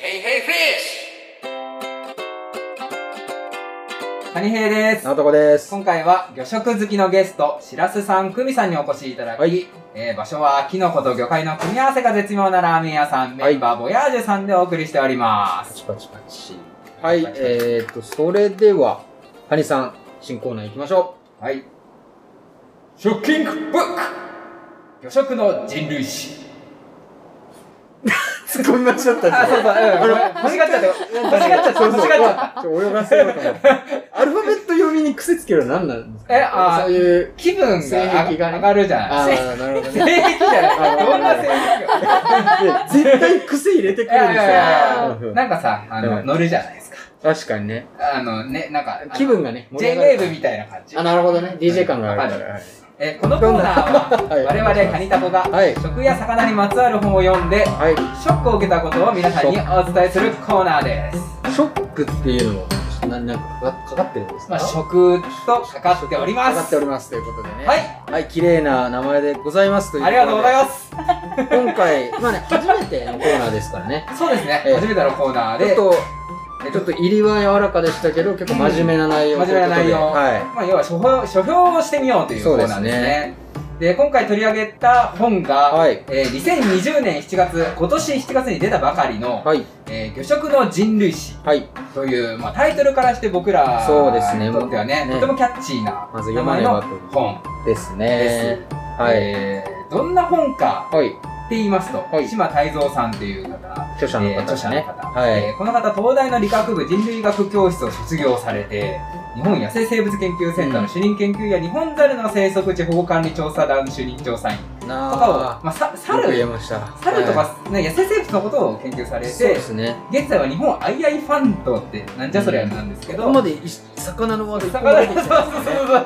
hey, hey, fish! カニヘイです。直人です。今回は魚食好きのゲスト、しらすさん、くみさんにお越しいただき、はいえー場所はキノコと魚介の組み合わせが絶妙なラーメン屋さん、はいメンバーボヤージュさんでお送りしております。パチパチパチ。はい、えーと、それでは、カニさん、新コーナー行きましょはい。ショッキングブック魚食の人類史。う。ツッコミ待ちだったん、あの欲しがっちゃったよ。欲しがっちゃった、そうそう欲しがっちゃった。泳がせようと思って。アルファベット読みに癖つけるの何なんですか？えあーそういう、気分が上がるじゃない。あー、なるほど性ね。癖じゃない。どんな性癖 で絶対癖入れてくるんですよ。なんかさ、あの、うん乗るじゃない。確かにね。あのね、なんか、気分がね、J-Wave みたいな感じ。あ、なるほどね。DJ 感があるから。わかえーこのコーナーは、はい我々カニタコが、はい食や魚にまつわる本を読んで、はい。ショックを受けたことを皆さんにお伝えするコーナーです。ショックっていうのも、ななんかかかってるんですか？まあ、食とかかっております。かかっておりますということでね。はい。はい、綺麗な名前でございますというありがとうございまます。す。今回、まあね、初めてのコーナーですからね。そうですね。ええ初めてのコーナーで、ちょっと、えちょっと入りは柔らかでしたけど、結構真面目な内容真面目な内容。はい。まあ、要は書評、書評をしてみようというコーナーですね。で今回取り上げた本が、はいえー2020年7月、今年7月に出たばかりの、はい。えー魚食の人類史はい。という、まあ、タイトルからして僕らそうですねにとってはね、ねとてもキャッチーなまず読まねばという本ですでねす。。はい。えーどんな本かはい。って言いますと、はい。島泰造さんという方、著者のえー著。者の方、はい。えーこの方、東大の理学部人類学教室を卒業されて、日本野生生物研究センターの主任研究や日本猿の生息地保護管理調査団主任調査員。とかを、なまあ、さ猿、ました。猿とはか、ね、野生生物のことを研究されて、すね。現在は日本アイアイファンドってなんじゃそりゃなんですけど、ここまでい魚の話題魚そうそうこ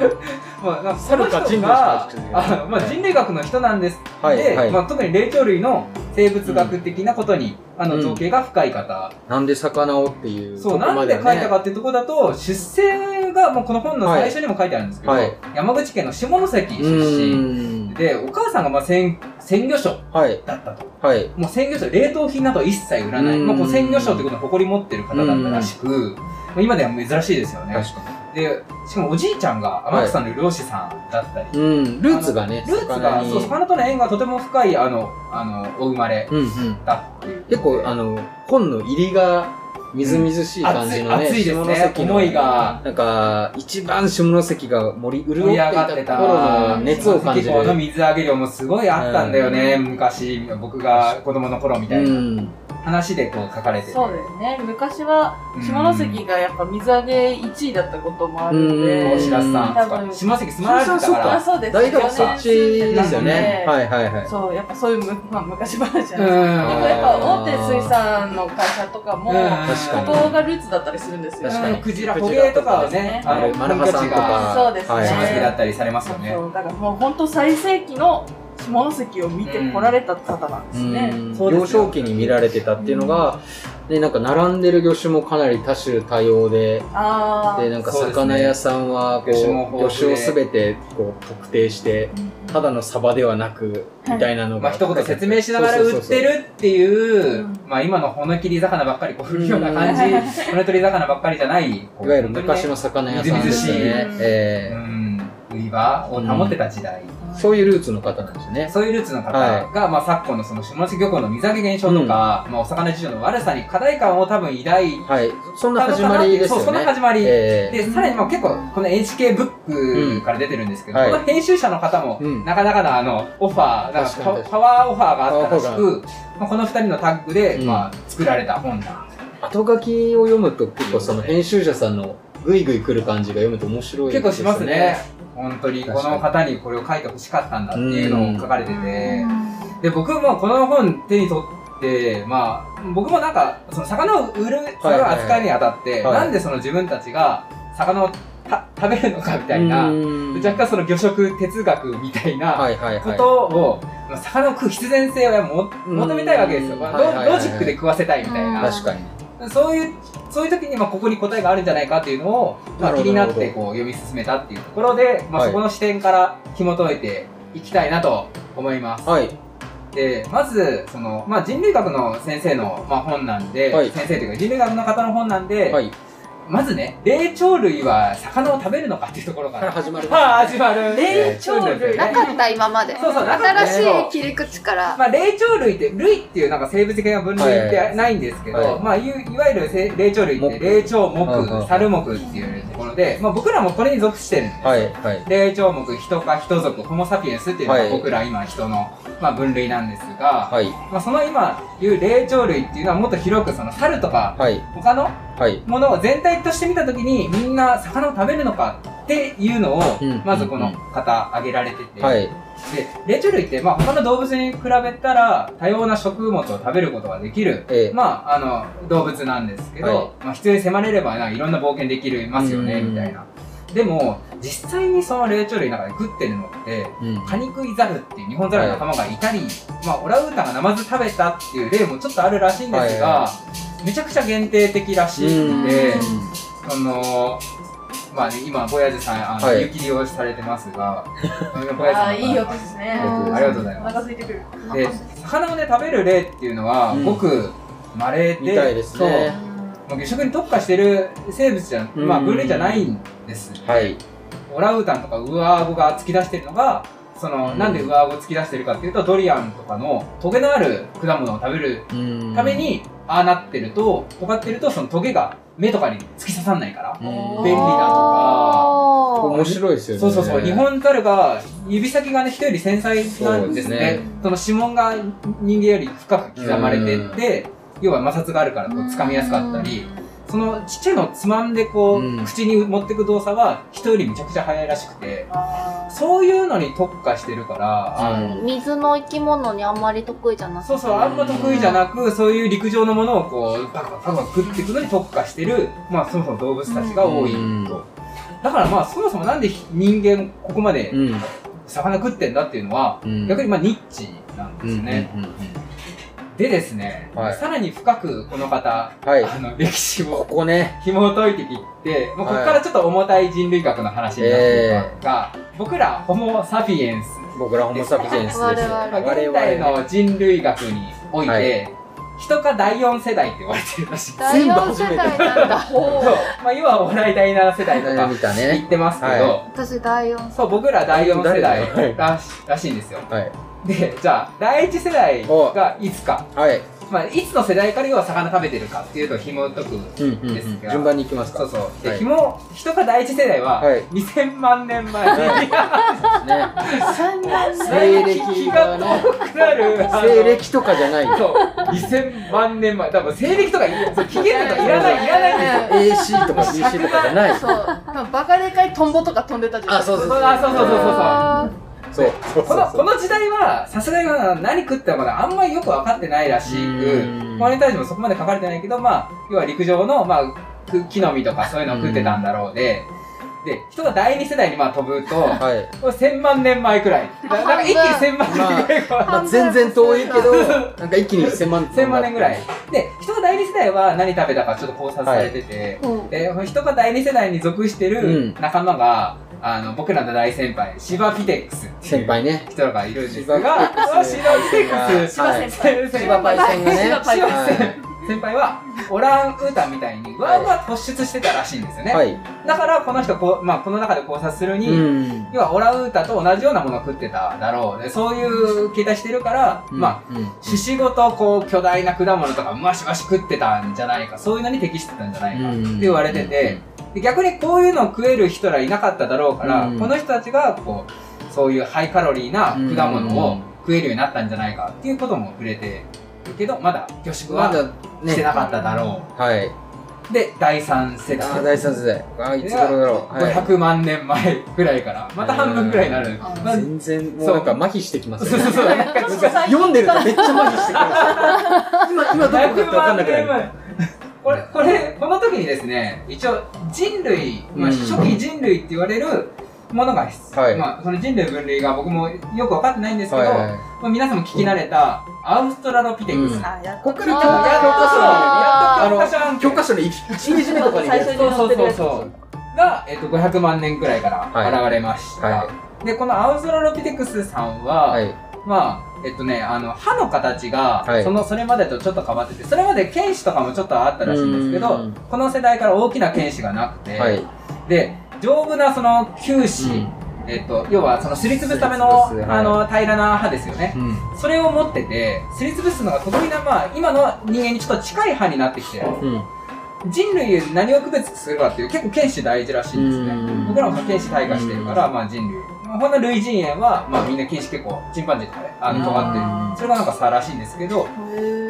こまあ、なんか猿か人類がかあまあ、人類学の人なんです。はいで、はい。まあ、特に霊長類の生物学的なことに、あのうん。造形が深い方。なんで魚をっていうそう、とこなんで書いたかっていうところだと、出生が、もうこの本の最初にも書いてあるんですけど、はい。山口県の下関出う身。で、お母さんがまあ鮮鮮魚商はい。だったと。はい。もう鮮魚商、冷凍品など一切売らない。うん。まあ、こう鮮魚商ってことに誇り持ってる方だったらしく、まあ今では珍しいですよね。確かで、しかもおじいちゃんが天草の漁師さんだったり、にうんルーツがねルーツが、に。そう、魚との縁がとても深い、あの、あの、お生まれうんうん。だっていう。結構あの本の入りがみずみずしい感じのね、熱い熱いですね下思いが。なんか一番下関が盛り潤ってい上がってた。た頃の熱を感じる。の水揚げ量もすごいあったんだよね、昔、僕が子供の頃みたいな。うん話でこう書かれてて。そうだよね。昔はうん下関がやっぱ水揚げ1位だったこともあるのうんで。大白さん下関住まられてたかから。あ、そうです。大学そっちですよね四はいはいはいそう、やっぱそういうむ、まあ、昔話じゃないですか。やっぱ大手水産の会社とかも、うん確かにここがルーツだったりするんですよ。確かにうんクジラ、捕鯨とかをね、あの、マルハさんとかそうですねはい下関だったりされますよね。だからもう本当最盛期の下関を見てこられた方なんですね。幼少期に見られてたっていうのが、でなんか並んでる魚種もかなり多種多様でああ。でなんか魚屋さんはこう魚種も豊富で魚種をすべてこう特定してただのサバではなくみたいなのがまあ一言説明しながら売ってるっていう、まあ今の骨切り魚ばっかりこう売るような感じ、うん。骨取り魚ばっかりじゃない、いわゆる昔の魚屋さんですよね。みずみずしいええ。うん、売り場を保ってた時代。そういうルーツの方なんですね。そういうルーツの方はが、まあ昨今のその下関漁港の水揚げ減少とか、まあお魚事情の悪さに課題感を多分抱いはい。そんな始まりですよそう、ねそんな始まり。ええ。で、さらにまあ結構、この HK ブックから出てるんですけど、うん。はい。この編集者の方も、うん。なかなかのあの、オファー、なんかパパワーオファーがあったらしく、まあ、この二人のタッグで、うん。まあ、作られた本だ。後書きを読むと結構その編集者さんのグイグイ来る感じが読むと面白い結構しますね。本当に、この方にこれを書いてほしかったんだっていうのを書かれてて、うん。で、僕もこの本手に取って、まあ、僕もなんか、その魚を売る、それを扱いにあたって、はい。なんでその自分たちが魚をた食べるのかみたいな、うん。若干その魚食哲学みたいなはいはいはい。ことを、まあ魚を食う必然性をも求めたいわけですよ。ロジックで食わせたいみたいな。確かにそういう、そういう時にまあここに答えがあるんじゃないかっていうのを、まあ、気になってこう読み進めたっていうところで、まあ、はいそこの視点から紐解いていきたいなと思います。はいで、まず、その、まあ、人類学の先生の、まあ、本なんで、はい先生というか人類学の方の本なんで、はい。まずね、霊長類は魚を食べるのかっていうところかからら。始まる。はあ、始まる。霊長類なかった今までそうそうなかった新しい切り口からまあ、霊長類って、類っていうなんか生物的な分類ってないんですけど、はいまあ、いいわゆるせ霊長類って、木霊長目、猿目っていうところで、まあ、僕らもこれに属してるんですよ。はい、はい。霊長目、人か人族、ホモサピエンスっていうのがはい僕ら今人の、まあ、分類なんですが、はい、まあ、その今言う霊長類っていうのはもっと広くその猿とかはい、他のはい。ものを全体として見たときにみんな魚を食べるのかっていうのをうん。まずこの方挙げられてて、はい。で霊長類ってまあ他の動物に比べたら多様な食物を食べることができるええ。まああの動物なんですけど、はい。まあ、必要に迫れればないろんな冒険できるますよねうんみたいな。でも実際にその霊長類の中で食ってるのってうん。カニクイザルっていう日本ザルの仲間がいたり、まあ、オランウータンがナマズ食べたっていう例もちょっとあるらしいんですが、はめちゃくちゃ限定的らしくて、その、まあね、今、ボヤジさん、あの、はい。湯切りをされてますが、ボヤジさんあーいい音ですね。うんありがとうございおます。腹空いてくるで、魚をね、食べる例っていうのは、うん。ごく稀で、みたいですね。そう、もう魚食に特化してる生物じゃ、うん。まあ、分類じゃないんです。はい。オランウータンとかウアーゴが突き出してるのが、その、うん。なんでウアーゴ突き出してるかっていうと、ドリアンとかのトゲのある果物を食べるうん。ため、に、ああなってると、尖ってると、そのトゲが目とかに突き刺さんないから。うん便利だとか面白いですよね。そうそうそう、日本ザルが指先がね、人より繊細なんですね。ですねその指紋が人間より深く刻まれてって、要は摩擦があるからこう掴みやすかったり、そのちっちゃいのをつまんでこう、うん。口に持ってく動作は人よりめちゃくちゃ早いらしくて、あそういうのに特化してるから、あのうん。水の生き物にあんまり得意じゃなくて。そうそう、あんま得意じゃなく、そういう陸上のものをこう、パクパク食っていくのに特化してる、まあそもそも動物たちが多いと。うん。だからまあそもそもなんで人間ここまでうん。魚食ってんだっていうのは、うん。逆にまあニッチなんですね。うんうんうんでですね、はいさらに深くこの方、はい。あの歴史こをこね。紐解いていって、もうここからちょっと重たい人類学の話になっていくますが、僕らホモ・サピエンス、僕らホモサピエンスです。現代の人類学において、はい人か第4世代って言われてるらしいです。第4世代なんだ そうまあ、要はお笑い第7世代とか言ね。ってますけど、は私第4そう、僕ら第4世代 はいらしらしいんですよ。はい。で、じゃあ、第1世代がいつか。はい。まあ、いつの世代から要は魚食べてるかっていうと紐解く。うんうんうんですが順番に行きますか。そうそう。で、はい紐、人が第1世代ははい2000万年前に、はいね。西暦気が遠くなる。西暦とかじゃない。そう、2000万年前。多分西暦とかいそう紀元とかいらない、いらないんですよ。AC とか BC とかじゃない。そうバカでかいトンボとか飛んでたじゃんあそうそうあそうそうそうそうあそう。そうこのこの時代は、さすがに何食ってたのかなあんまりよく分かってないらしくうん、これに対してもそこまで書かれてないけど、まあ、要は陸上の、まあ、く木の実とかそういうのを食ってたんだろうで、で、人が第二世代にまあ飛ぶと、はい。これ1000万年前くらい。だなんか一気に1000万年くらい。まあ全然遠いけど、なんか一気に1000万1000万年ぐらい。で、人が第二世代は何食べたかちょっと考察されてて、うん。で、人が第二世代に属してうるん。仲間が、あの、僕らの大先輩、シバピテックスっていう先輩ね。人がいるんですシバが、ピテックスシバ先シバパイセンがね。シバ先輩は、オランウータンみたいに、わーわー突出してたらしいんですよね。い。はい。だから、この人こう、まあ、この中で考察するに、うん。要はオランウータンと同じようなものを食ってただろう。でそういう形態してるから、まあ、あ、うん獅子ごとこう巨大な果物とかマシマシ食ってたんじゃないかそういうのに適してたんじゃないかって言われてて、で逆にこういうのを食える人らいなかっただろうから、うんこの人たちがこうそういうハイカロリーな果物を食えるようになったんじゃないかっていうことも触れてるけどまだ魚食は。してなかっただろはい。う、で第3世代あー第三世代。あーいつ頃だろう。はい500万年前ぐらいからまた半分ぐらいになる、あまあ全然もうなんか麻痺してきますそうよね。そうそうなんかちょっと最近読んでるとめっちゃ麻痺してきます。今、今どこかって分かんなくなる。これ、これ、この時にですね、一応人類、まあ、うん初期人類って言われるものが必はいまあ、その人類分類が僕もよく分かってないんですけど、はいはい。まあ、皆さんも聞き慣れたアウストラロピテクス。うんやっとやっと教科書教科書の1ペ目とかにね。最初にそうそうそう。が、えっと、500万年くらいからはい現れました。はで、このアウストラロピテクスさんは、はい。まあ、えっとね、あの、歯の形が、はいその、それまでとちょっと変わってて、それまで剣士とかもちょっとあったらしいんですけどうん、この世代から大きな剣士がなくて、はい。で、丈夫なその球歯、うんえっと、要はそのすりつぶすための、はいあの、平らな歯ですよね。うん。それを持ってて、すりつぶすのが得意な、まあ、今の人間にちょっと近い歯になってきてる。うん。人類何を区別するかっていう結構剣士大事らしいんですねうん。僕らも剣士退化してるから、まあ人類。ほんの類人猿は、まあみんな剣士結構、チンパンジーとかで、あの、尖ってる。それがなんか差らしいんですけど、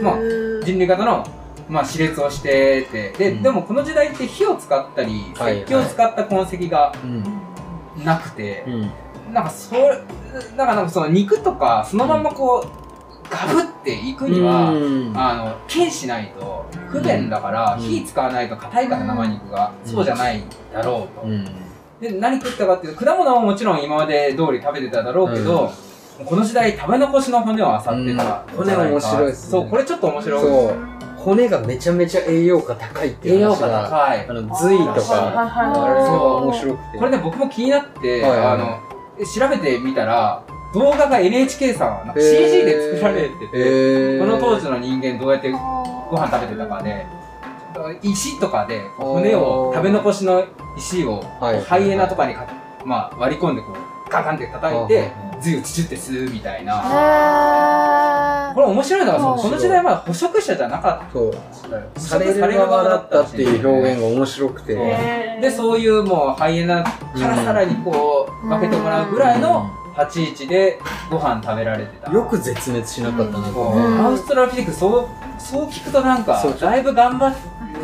まあ人類型の、まあ、歯列をしてて、で、うん。でもこの時代って火を使ったり、はい石器を使った痕跡がうん。なくて、うん。なんかそれ、なんかなんかその肉とか、そのまんまこう、ガブっていくには、うん。あの、剣しないと不便だから、うん。火使わないと硬いから生肉が、うん。そうじゃないだろうと。うん。で、何食ったかっていうと、果物はもちろん今まで通り食べてただろうけど、この時代食べ残しの骨を漁ってたうん骨面白いっすねそう、これちょっと面白い。そう。骨がめちゃめちゃ栄養価高いっていう栄養価高いあ。の、髄とはいか、あれそうが面白くて。これね、僕も気になって、はいはいあの、調べてみたら、動画が NHK さん、なんかへー CG で作られてて、この当時の人間どうやってご飯食べてたかで、石とかで骨を、食べ残しの石を、はいハイエナとかにか、まあ、割り込んでこう、ガガンって叩いて、髄をチチュって吸うみたいな。へこれ面白いのが、その面この時代まだ捕食者じゃなかそう。ったよ。される側だったっていう表現が面白くて。で、そういうもうハイエナからさらにこう、分けてもらうぐらいの立ち位置でご飯食べられてた。よく絶滅しなかったなう。ん。アウストラロピテクス、そう、そう聞くとなんかそう、だいぶ頑張っ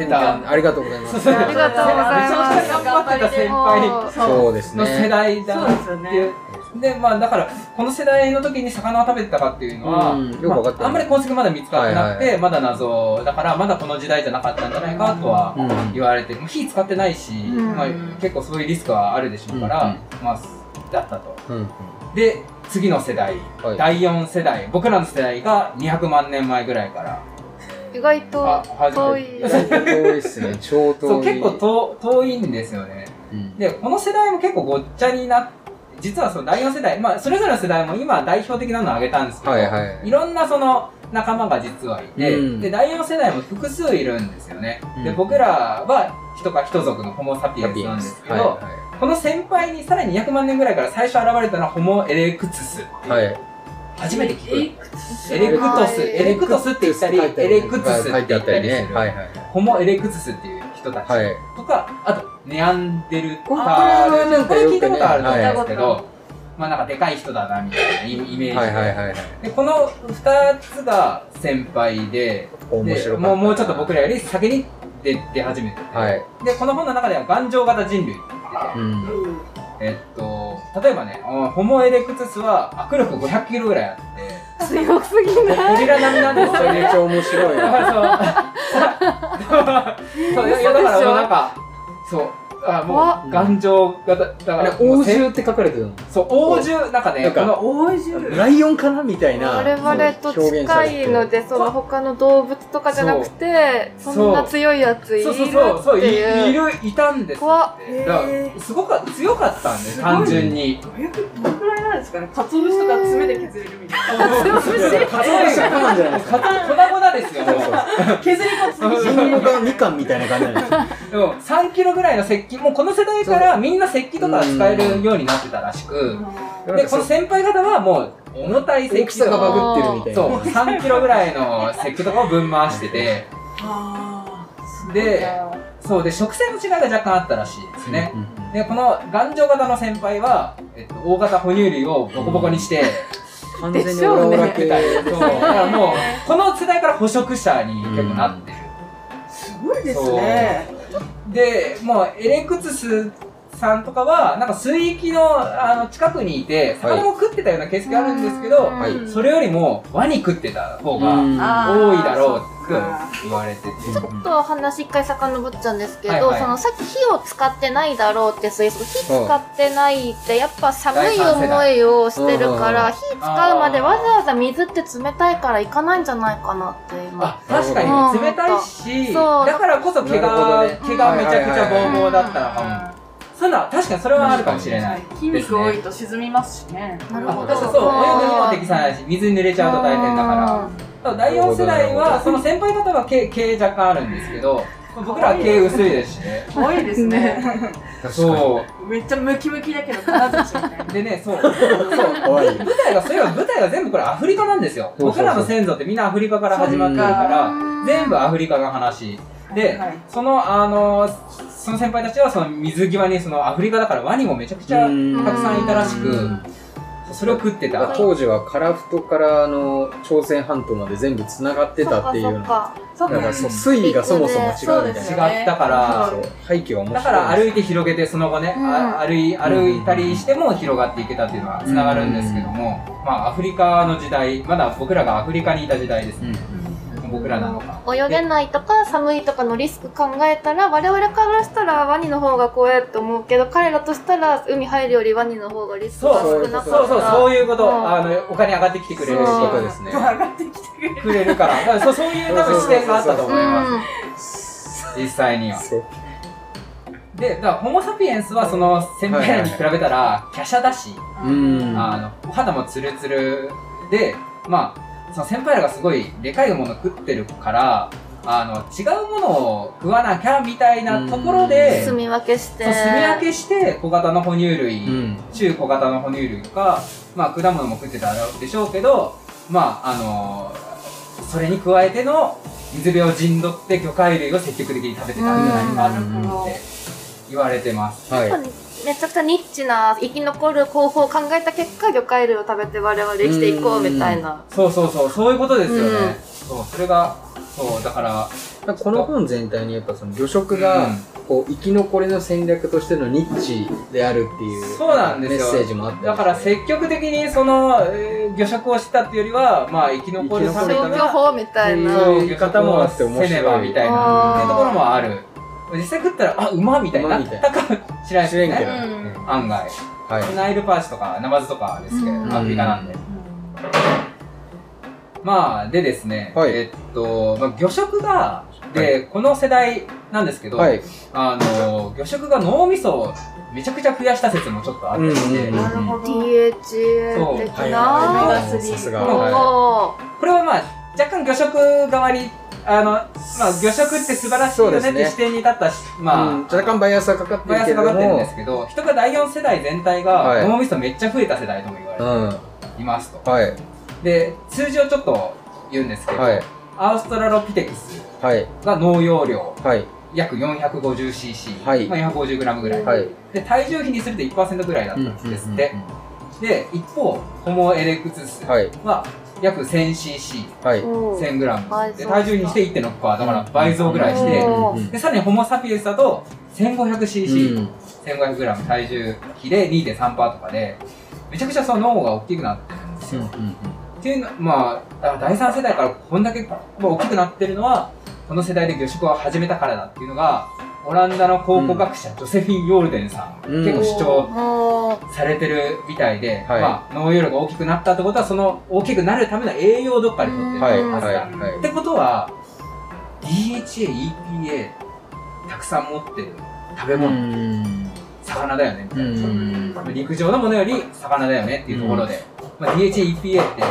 てた。ありがとうございます。ありがとうございますめちゃくちゃ頑張ってた先輩そうですの世ね。代だですいう。で、まあだから、この世代の時に魚を食べてたかっていうのは、うんよくわかってないまあ、あんまり痕跡まだ見つかってなくて、はいまだ謎だから、まだこの時代じゃなかったんじゃないかとはうん言われて、まあ火使ってないし、んまあ、結構そういうリスクはあるでしょうから、まあ、だったと。うん。で、次の世代、はい第4世代、僕らの世代が200万年前ぐらいから、意外と遠めいて。遠いっすね。超遠い。そう、結構遠遠いんですよね。うん。で、この世代も結構ごっちゃになっ実はその第4世代、まあ、それぞれの世代も今代表的なのを挙げたんですけど、はいはい。いろんなその仲間が実はいて、うんで、第4世代も複数いるんですよね。で、うん僕らは人か人族のホモ・サピエンスなんですけど、はいはこの先輩にさらに200万年ぐらいから最初現れたのはホモ・エレクツスっていう、い。はい。初めて聞く。えエレクトス、はいエレクトスって言ったり、エレクツスって書いてあっ言ったたりする。りね。はいはい。ホモ・エレクツスっていう人たちはい。とか、あと、ネアンデルタール。これ聞いたことあると思うんですけはいど、まあなんかでかい人だなみたいなイイメージで。はいはいはいはい。で、この二つが先輩で。もうもうちょっと僕らより先に出出始めてて、はい。で、この本の中では頑丈型人類って言ってて、うん。えっと、例えばね、あホモエレクツスは握力500キロぐらいあって、強すぎない？ゴリラ並みなんですよねめちゃめち。ゃ面白い そう。そう、いやいやだからもうなんか、そう、あもわう頑丈型、だから王獣って書かれてるの？そう、王獣、なんかね、なんかこの、王獣ライオンかな？みたいな。我々と近いのでその。他の動物とかじゃなくてそんな強いやついるってそうそうそう、そういいいうる、いたんですって。だからすごく強かったんです、単純に。500どのくらいなんですかね？鰹節とか爪で削れるみたいな。鰹節カツオ節とかなんじゃないですか。粉々ですよ。削りカツそうリンゴがみかんみたいな感じなんですよ。でも3キロぐらいの石器、もうこの世代からみんな石器とか使えるようになってたらしく、で、この先輩方はもう重たい石器とかバグってるみたいな。そう、3キロぐらいの石器とかを分回してて、あーで、そうで、食性の違いが若干あったらしいですね。うんうんうんで、この頑丈型の先輩は、えっと、大型哺乳類をボコボコにして、完全にオラオラ系。そう、だからもう、この世代から捕食者に結構なってる。すごいですねで、もう、エレクツスさんとかは、なんか水域のあの近くにいて、魚も食ってたような形跡あるんですけど、はい。それよりもワニ食ってた方が多いだろうってそっか言われてて。ちょっと話一回遡っちゃうんですけど、はいはい。そのさっき火を使ってないだろうってそう。いう。火使ってないってやっぱ寒い思いをしてるからう。ん火使う。までわざわざ水って冷たいからいかないんじゃないかなって今あ、確かう。んに冷たいし、そう。だからこそ毛が、ね毛がめちゃくちゃボーボーだったのかも。そう。いう。のは確かにそれはあるかもしれない。筋肉多いと沈みますしね。あなるほど確かそう、泳ぐにも適さないし、水に濡れちゃう。と大変だから。第4世代は、その先輩方は毛、毛若干あるんですけど、僕らは毛薄いですしね。多いですね。そう。めっちゃムキムキだけど、金槌みたいな。でね、そう。そう。舞台が、そういえば舞台が全部これアフリカなんですよ。そうそうそう僕らの先祖ってみんなアフリカから始まってるからうん、全部アフリカの話。で、はいその、あの、その先輩たちはその水際にそのアフリカだからワニもめちゃくちゃうんたくさんいたらしくうん、それを食ってた。当時はカラフトからあの朝鮮半島まで全部つながってたっていうの。そっかそうだか。らそう水位がそもそも違うみたいそう。ですよな違ったから背景は面白いだから歩いて広げてその後ね、うん。あ歩い歩いたりしても広がっていけたっていうのはつながるんですけども、まあアフリカの時代まだ僕らがアフリカにいた時代ですね、僕らなのか。泳げないとか寒いとかのリスク考えたら我々からしたらワニの方が怖いと思うけど彼らとしたら海入るよりワニの方がリスクがそう。少なかった。そうそうそう。いうこと、うん。あのお金上がってきてくれるしそうそういうことですね。上がってきてくれる。からだからそう。そういう多分視点があったと思います、実際には。でだからホモ・サピエンスはその先輩らに比べたら華奢だし、うんあのお肌もツルツルでまあその先輩らがすごいでかいもの食ってるからあの違うものを食わなきゃみたいなところで、住み分けして。そう住み分けして小型の哺乳類、うん。中小型の哺乳類か、まあ、果物も食ってたでしょうけどまああのそれに加えての水辺を陣取って魚介類を積極的に食べてたんじゃないかうんって言われてます。はいめちゃくちゃニッチな生き残る方法を考えた結果魚介類を食べて我々生きていこうみたいな。そうそうそう。そういうことですよね。うん。そう。それがそうだからこの本全体にやっぱその魚食がうん。こう生き残りの戦略としてのニッチであるっていうそうなんですよ。メッセージもあって。だから積極的にその、えー魚食をしたっていうよりはまあ生き残るため消去法みたいな。そういう言い方もせねばみたいあなーっていうところもある実際食ったらあうまみたいになったかもしれないですね。うん。案外。はい。ナイルパーチとかナマズとかですけど、うん。アフリカなんで。まあでですね、はい。えっと、まあ、魚食がで、この世代なんですけど、はい。あの魚食が脳みそをめちゃくちゃ増やした説もちょっとあって。でなるほど。DHA 的はいなはいオメガ3さすが。もうはこれはまあ若干魚食側にあの、まあ、魚食って素晴らしいよねって視点に立ったし、い、まあ、うん若干バイアスがかかってバイアスかかってるんでもすけど人が第4世代全体はい。が脳みそめっちゃ増えた世代とも言われうん。ていますと、はい。で数字をちょっと言うんですけど、はい。アウストラロピテクスはい。が脳容量はい。約 450cc、はい。まあ、450g ぐらい、はい。で体重比にすると1%ぐらいだったんですって、で一方ホモ・エレクツスはい。は約 1000cc、はい。うん 1000g 倍増で体重比にして1.6%だから倍増ぐらいして、うん。うんでさらにホモ・サピエンスだと 1500cc、うん。1500g 体重比で2.3%とかでめちゃくちゃその脳が大きくなってるんですよ、っていうのまああ第3世代からこんだけまあ大きくなってるのはこの世代で魚食を始めたからだっていうのがオランダの考古学者、ジョセフィン・ヨールデンさん、うん。結構主張もされてるみたいで、はい。まあ、脳容量が大きくなったってことはその大きくなるための栄養をどっかで取ってるはずだ、ってことは DHA、EPA たくさん持ってる食べう物、ん。魚だよねみたういな、ん。陸上のものより魚だよねっていうところで、まあ、DHA、EPA って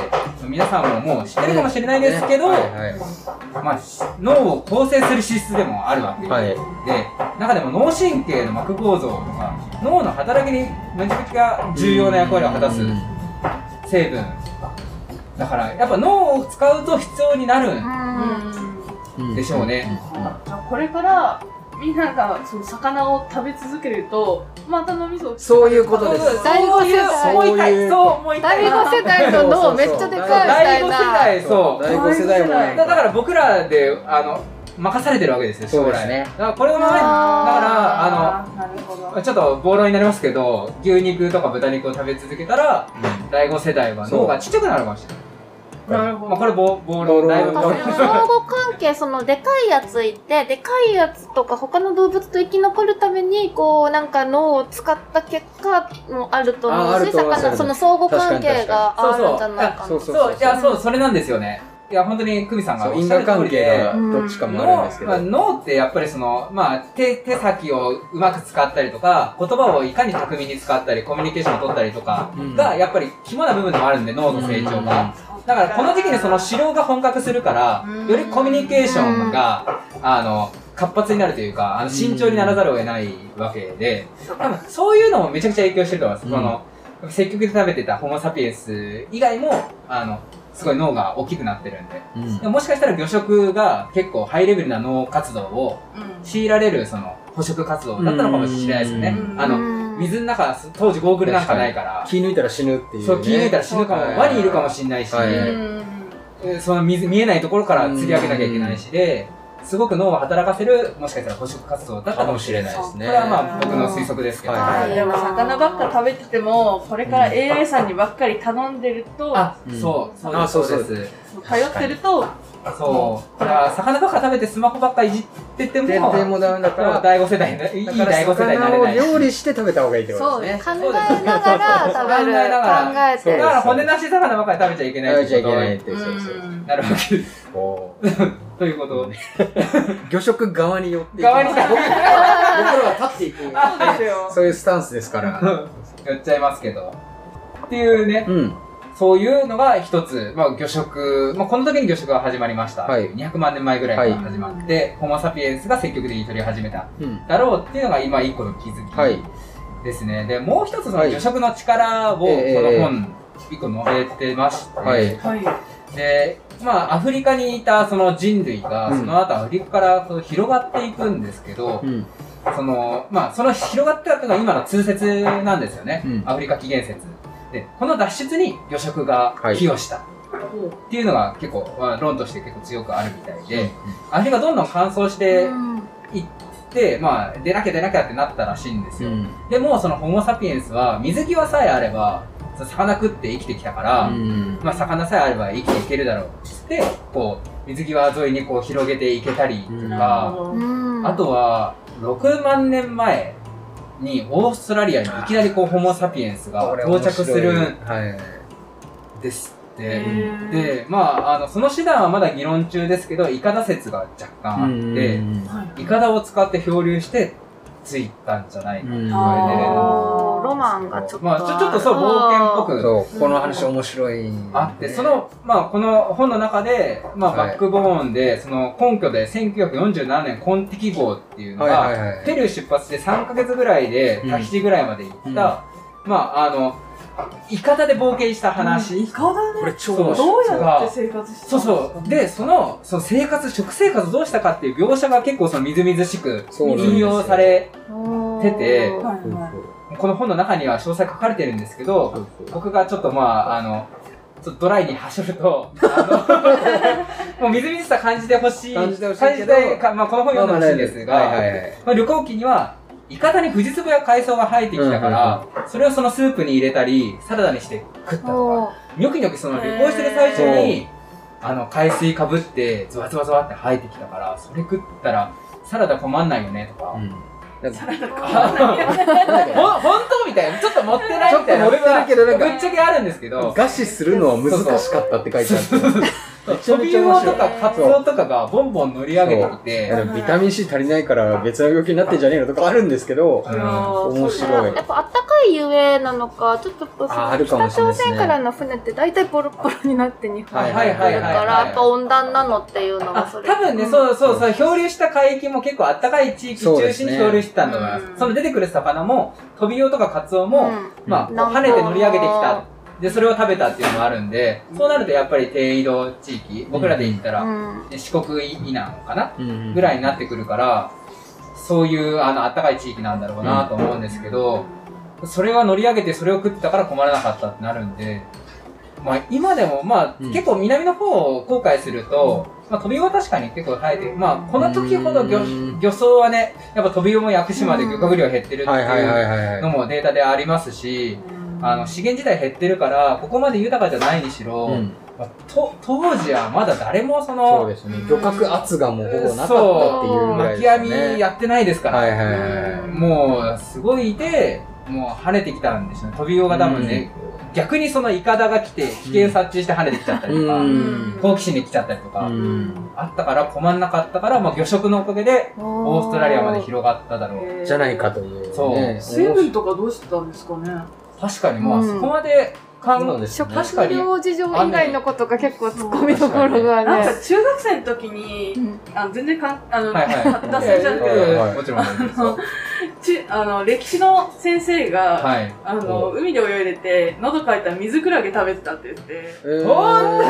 皆さんももう知ってるかもしれないですけど、はいはいまあ、脳を構成する脂質でもあるわけで、はいで中でも脳神経の膜構造とか脳の働きにめちゃくちゃ重要な役割を果たす成分。だからやっぱ脳を使うと必要になるうん。うん。でしょうね。これからみんながその魚を食べ続けるとまた脳みそをそういうことです。第五世代そう思いたい。そう第5世代の脳めっちゃでかいみた第5世代そう。第5世代もだだから僕らであの任されてるわけですよ将来。ねだからこれのままにだからああーなるほど。のちょっと暴論になりますけど牛肉とか豚肉を食べ続けたら第5世代は脳がちっちゃくなるかもしれないなるほど。まあ、これ暴暴暴論論だいぶ相互関係そのでかいやついてでかいやつとか他の動物と生き残るためにこうなんか脳を使った結果もあると思う。し魚その相互関係があるんじゃないかな。そうそうそういやそうそれなんですよね。いや、本当に久美さんがおっしゃる通果関係りで、がどっちかもあるんですけど。脳まあ、脳ってやっぱりその、まあ、手、手先をうまく使ったりとか、言葉をいかに巧みに使ったり、コミュニケーションを取ったりとかうん。が、やっぱり肝な部分でもあるんで、脳の成長が。だからこの時期にその指導が本格するからうん、よりコミュニケーションが、あの、活発になるというか、あの慎重にならざるを得ないわけで、多分そういうのもめちゃくちゃ影響してると思います。うん。その、積極的に食べてたホモ・サピエンス以外も、あの、すごい脳が大きくなってるんで。うん。でももしかしたら魚食が結構ハイレベルな脳活動を強いられるその捕食活動だったのかもしれないですね。う。ん。あの、うん水の中、当時ゴーグルなんかないから、気抜いたら死ぬっていう、ね。そう、気抜いたら死ぬかも、はい。ワニいるかもしれないし、その水、見えないところから釣り上げなきゃいけないしで、すごく脳を働かせる、もしかしたら捕食活動だったかもしれないです。かもしれこれはまあ僕の推測ですけど。はい。でも魚ばっか食べてても、これから AA さんにばっかり頼んでると、あ、うんそう、そうあです、そうそう。そうです。通ってると、そう。だから、魚ばっか食べてスマホばっかいじってても、全然もダメだから、第5世代ね、いい第5世代にな魚をれない。料理して食べた方がいいってことそうですね。考えながら食べる。考えながら考えてだから骨なし魚ばっかり食べちゃいけない食べちゃいけないっとて、そうそううんなるわけです。ということで。魚食側に寄っていき側に僕僕らは立っていく。あそういうスタンスですから。やっちゃいますけど。っていうね、うん。そういうのが一つ、まあ魚食、まあこの時に魚食が始まりました。はい200万年前ぐらいから始まって、ホモ・サピエンスが積極的に取り始めたうん。だろうっていうのが今一個の気づきはいですね。で、もう一つそのはい魚食の力をこええの本一個述べてまして、はいはい。で、まあ、アフリカにいたその人類が、うんその後アフリカからこう広がっていくんですけど、うん。その、まあ、その広がってたのが今の通説なんですよね。うんアフリカ起源説。で、この脱出に魚食が寄与した。っていうのが結構、まあ、論として結構強くあるみたいで、アフリカどんどん乾燥してうんいって、まあ、出なきゃ出なきゃってなったらしいんですよ。うん。でも、そのホモ・サピエンスは水際さえあれば、魚食って生きてきたから、うん。まあ、魚さえあれば生きていけるだろうっつって、こう、水際沿いにこう広げていけたりとうんか、うんあとは、6万年前にオーストラリアにいきなりこう、ホモ・サピエンスが到着するんはい。ですって。で、まあ、あの、その手段はまだ議論中ですけど、イカダ説が若干あって、はいイカダを使って漂流して、ついたんじゃないかと言われてロマンがちょっとまあ、ちょちょっとそう、冒険っぽくそう、この話面白い。あって、そ、の、まあ、この本の中で、まあ、はいバックボーンで、その根拠で1947年コンテキ号っていうのはいが、はいはい。ペルー出発して3ヶ月ぐらいで、うんタヒチぐらいまで行った、うんまあ、あの、イカダで冒険した話。イカだね。これ超そう面白い。どうやって生活してたそうそう。で、その、その生活、食生活どうしたかっていう描写が結構そのみずみずしく引用され、ててはいはいこの本の中には詳細書かれてるんですけど、僕がちょっとまあ、あの、ちょっとドライにはしょると、もうみずみずしさ感じてほしい。感じてほしいまあこの本読んでほしいんですが。まあ、旅行記には、イカダにフジツボや海藻が生えてきたから、それをそのスープに入れたり、サラダにして食ったとか、おニョキニョキその旅行してる最中に、あの、海水かぶって、ズワズワズワって生えてきたから、それ食ったら、サラダ困んないよね、とか。うん。なんか 本当みたいな。ちょっと持ってないみたいな。ちょっと持ってるけどなんかぶっちゃけあるんですけど、餓死するのは難しかったって書いてあって。めちゃトビウオとかカツオとかがボンボン乗り上げてきいやて、ビタミン C 足りないから別の病気になってんじゃねえのとかあるんですけど、うん。面白い。やっぱあったかいゆえなのか、ちょっと北朝鮮からの船って大体ボロボロになって日本に来るかはいはいはいはいはい。ら、やっぱ温暖なのっていうのがあそれ。多分ね、そうそうそう、漂流した海域も結構あったかい地域中心に漂流してたんだと思います。その出てくる魚も、トビウオとかカツオも、うん。まあ、跳ねて乗り上げてきた。で、それを食べたっていうのもあるんで、そうなるとやっぱり低緯度地域、僕らで言ったら、うん。ね四国以南かなうんぐらいになってくるから、そういう、あの、あったかい地域なんだろうなと思うんですけど、それは乗り上げてそれを食ってたから困らなかったってなるんで、まあ今でもまあ、うん。結構南の方を後悔すると、まあトビウオは確かに結構生えて、まあこの時ほど漁礁はね、やっぱトビウオも屋久島で漁獲量減ってるってはいう。のもデータでありますし、あの資源自体減ってるから、ここまで豊かじゃないにしろ、うんまあと当時はまだ誰もそそうの、ですね。漁獲圧がもうほぼなかったっていうぐらい巻きですよね。網やってないですから、はいはいはいはい。もう、すごいいて、もう跳ねてきたんですよね。トビウオが多分ね、逆にそのイカダが来て、危険察知して跳ねてきちゃったりとか、うん好奇心で来ちゃったりとか、うんあったから困んなかったから、まあ魚食のおかげで、オーストラリアまで広がっただろう。じゃないかという、そうね。水分とかどうしてたんですかね？確かにまあ、うん。そこまで考そうです食ね確かに料事情以外のことが結構突っ込みどころがなんねか中学生の時にうん。あの全然かんあの、はいはい。脱線しちゃうけど、いやいやいやはいもちろん。ちあの歴史の先生が、はい。あの海で泳いでて喉かいたら水クラゲ食べてたって言って、えー。ほん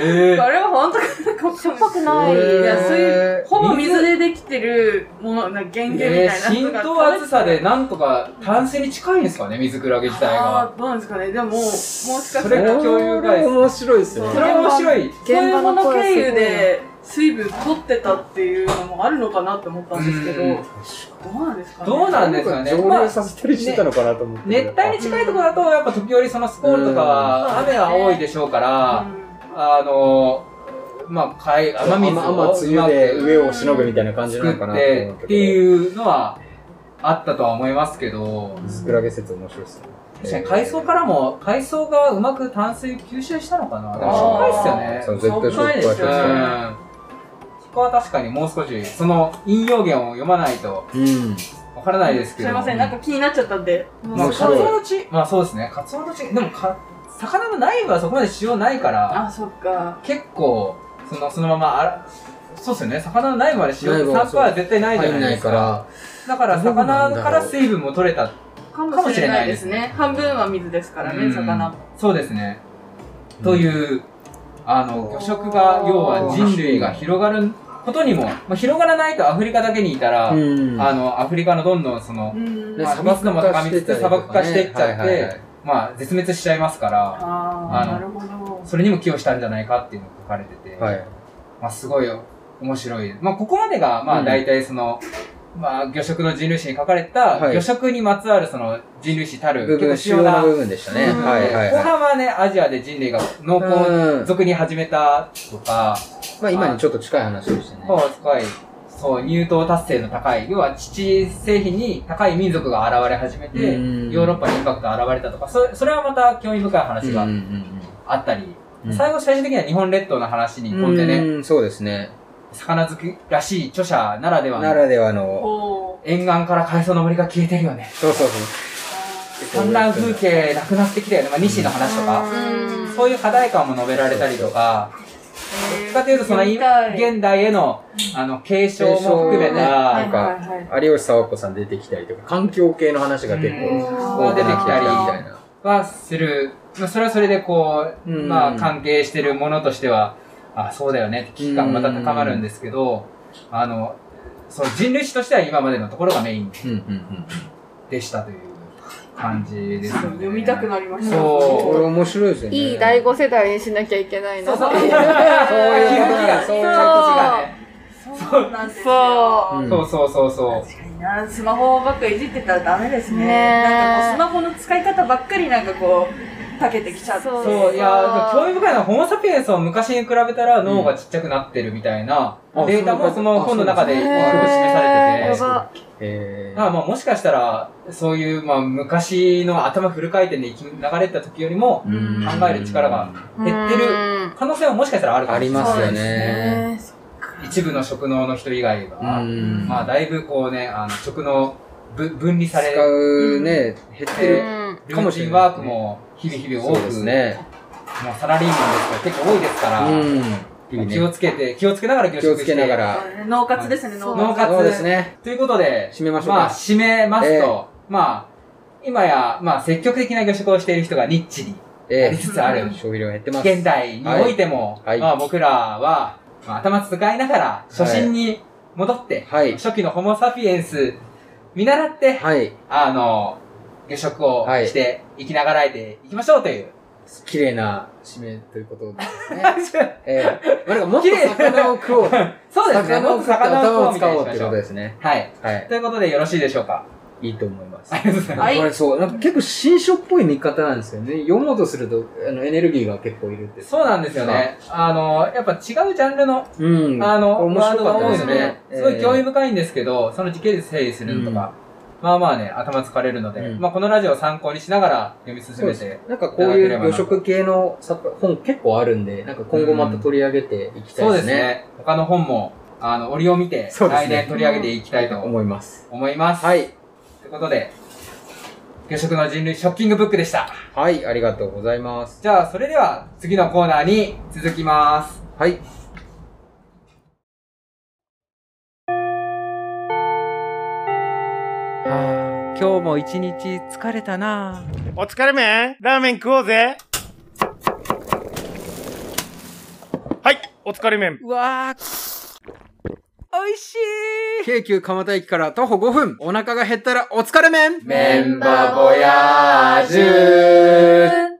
えー。あれは本当かなしょっぱくない。えー。いやそういうほぼ水でできてるものな原型みたいなえー、浸が透厚さでなんとか淡水に近いんですかね、水クラゲ自体あが。ーどうなんですかね。でももしかした。それらが共有外面白いですね。それは面白い。そうい。うもの経由現場の声すごいで水分取ってたっていうのもあるのかなって思ったんですけど、うんどうなんですかね？どうなんですかね？蒸まあ留させたりしてたのかなと思って。熱帯に近いところだと、やっぱ時折そのスコールとかは雨は多いでしょうから、あの、まあ、海、雨水を雨梅雨で上をしのぐみたいな感じなのかなと思うけど。てっていうのはあったとは思いますけど、スクラゲ説面白いですね。確かに海藻からも、海藻がうまく淡水吸収したのかな？でも心配っすよね。そう、絶対ショックはそうですよねこは確かにもう少し、その引用源を読まないとうん。わからないですけど。すいませんなんか気になっちゃったんで。まあ、カツオの血、まあそうですね、カツオの血、でもか、魚の内部はそこまで塩ないから、あそっか。結構、その、そのまま、あら、そうですよね、魚の内部まで塩って内部は3%は絶対ないじゃないですか。だから、魚から水分も取れた。かもしれないですね。半分は水ですからね、うん。魚。そうですね。という、あの、魚食が、要は人類が広がることにも、まあ、広がらないとアフリカだけにいたら、うん。あの、アフリカのどんどんその、うんまあ砂漠密度も高みつつ砂漠化していっちゃってまあ、絶滅しちゃいますから、あのああなるほどそれにも寄与したんじゃないかっていうのが書かれてて、はい。まあ、すごい面白い。まあ、ここまでが、まあ、うん大体その、まあ、魚食の人類史に書かれた、はい魚食にまつわるその人類史たる、結構主要な部分でしたね。うんはいはい後は半はね、アジアで人類が農い。耕うん。族に始めたとか、まあ今にちょっと近い話でしたね。まあ、深い、そう、入党達成の高い、要は父製品に高い民族が現れ始めて、うんヨーロッパにインパクトが現れたとか、それそれはまた興味深い話があったり、うん最後最終的には日本列島の話に飛んでね、うんそうですね。魚好きらしい著者ならではの、ならではの、沿岸から海藻の森が消えてるよね。そうそうそう。産卵風景なくなってきたよね。まあ、西の話とか、うんそういう課題感も述べられたりとか、どっちかというとその現代への、あの、継承も含めた、なんか有吉佐和子さん出てきたりとか、環境系の話が結うん構が出てきたりみたいな。はする。まあ、それはそれでこう、うんまあ、関係してるものとしては、あ、そうだよねって危機感がまた高まるんですけど、あの、そう、人類史としては今までのところがメインうんうんうん。でしたという感じですよね。読みたくなりましたそうこれ面白いですよね。いい第5世代にしなきゃいけないなそういう。そういうそうそういうがね。そうなんですようんそうそうそうそう。確かになスマホばっかりいじってたらダメですねなんかこうスマホの使い方ばっかりなんかこうたけてきちゃって。そう。そう、いや、興味深いのは、ホモ・サピエンスを昔に比べたら脳がちっちゃくなってるみたいなうん。データもその本の中で示されてて。えだからまあもしかしたら、そういう、まあ昔の頭フル回転で生き流れてた時よりも、ー考える力が減ってるうん。可能性はもしかしたらあるかも。しれない。ありますよね。ね。一部の職能の人以外は、うん。まあだいぶこうね、あの、職能ぶ分離され使うね、減ってる。うんルーチンワークも日々日々多く、そうですね。もうサラリーマンですから結構多いですから、うん。気をつけて、気をつけながら気をつけながら。ら。脳活ですね脳脳活活そうですね。ということで、締めましょうかまあ、締めますえと、まあ、今や、まあ、積極的な魚食をしている人がニッチになりええ。つつある。消費量減ってます。現代においても、はいまあ僕らは、まあ、頭使いながら初心に戻って、はい初期のホモ・サピエンス見習って、はい。あの、魚食をして生きながらえていきましょうという。綺麗な締めということですね。ええ。まあなんかもっと魚を食おう。そうですね。魚を食って頭を使おうってことで。ですね。はい。はい。ということでよろしいでしょうか？いいと思います。ありがとうございます。はいこれそう、なんか結構新書っぽい見方なんですよね。読もうとすると、あの、エネルギーが結構いるって。そうなんですよね。あの、やっぱ違うジャンルの、うん。あの、面白かったですね。すごい興味深いんですけど、その時系列整理するのとか、まあまあね、頭疲れるので、うんまあこのラジオを参考にしながら読み進めて、なんかこういう魚食系の作本結構あるんで、なんか今後また取り上げていきたいそうですすね。他の本も、あの、折を見て、そうですね来年取り上げていきたいと思います。思います。はい。ということで、魚食の人類ショッキングブックでした。はい、ありがとうございます。じゃあ、それでは次のコーナーに続きます。はい。今日も一日疲れたな。お疲れ麺ラーメン食おうぜ。はい、お疲れ麺。うわー、美味しい。京急蒲田駅から徒歩5分。お腹が減ったらお疲れ麺メンバーボヤージュ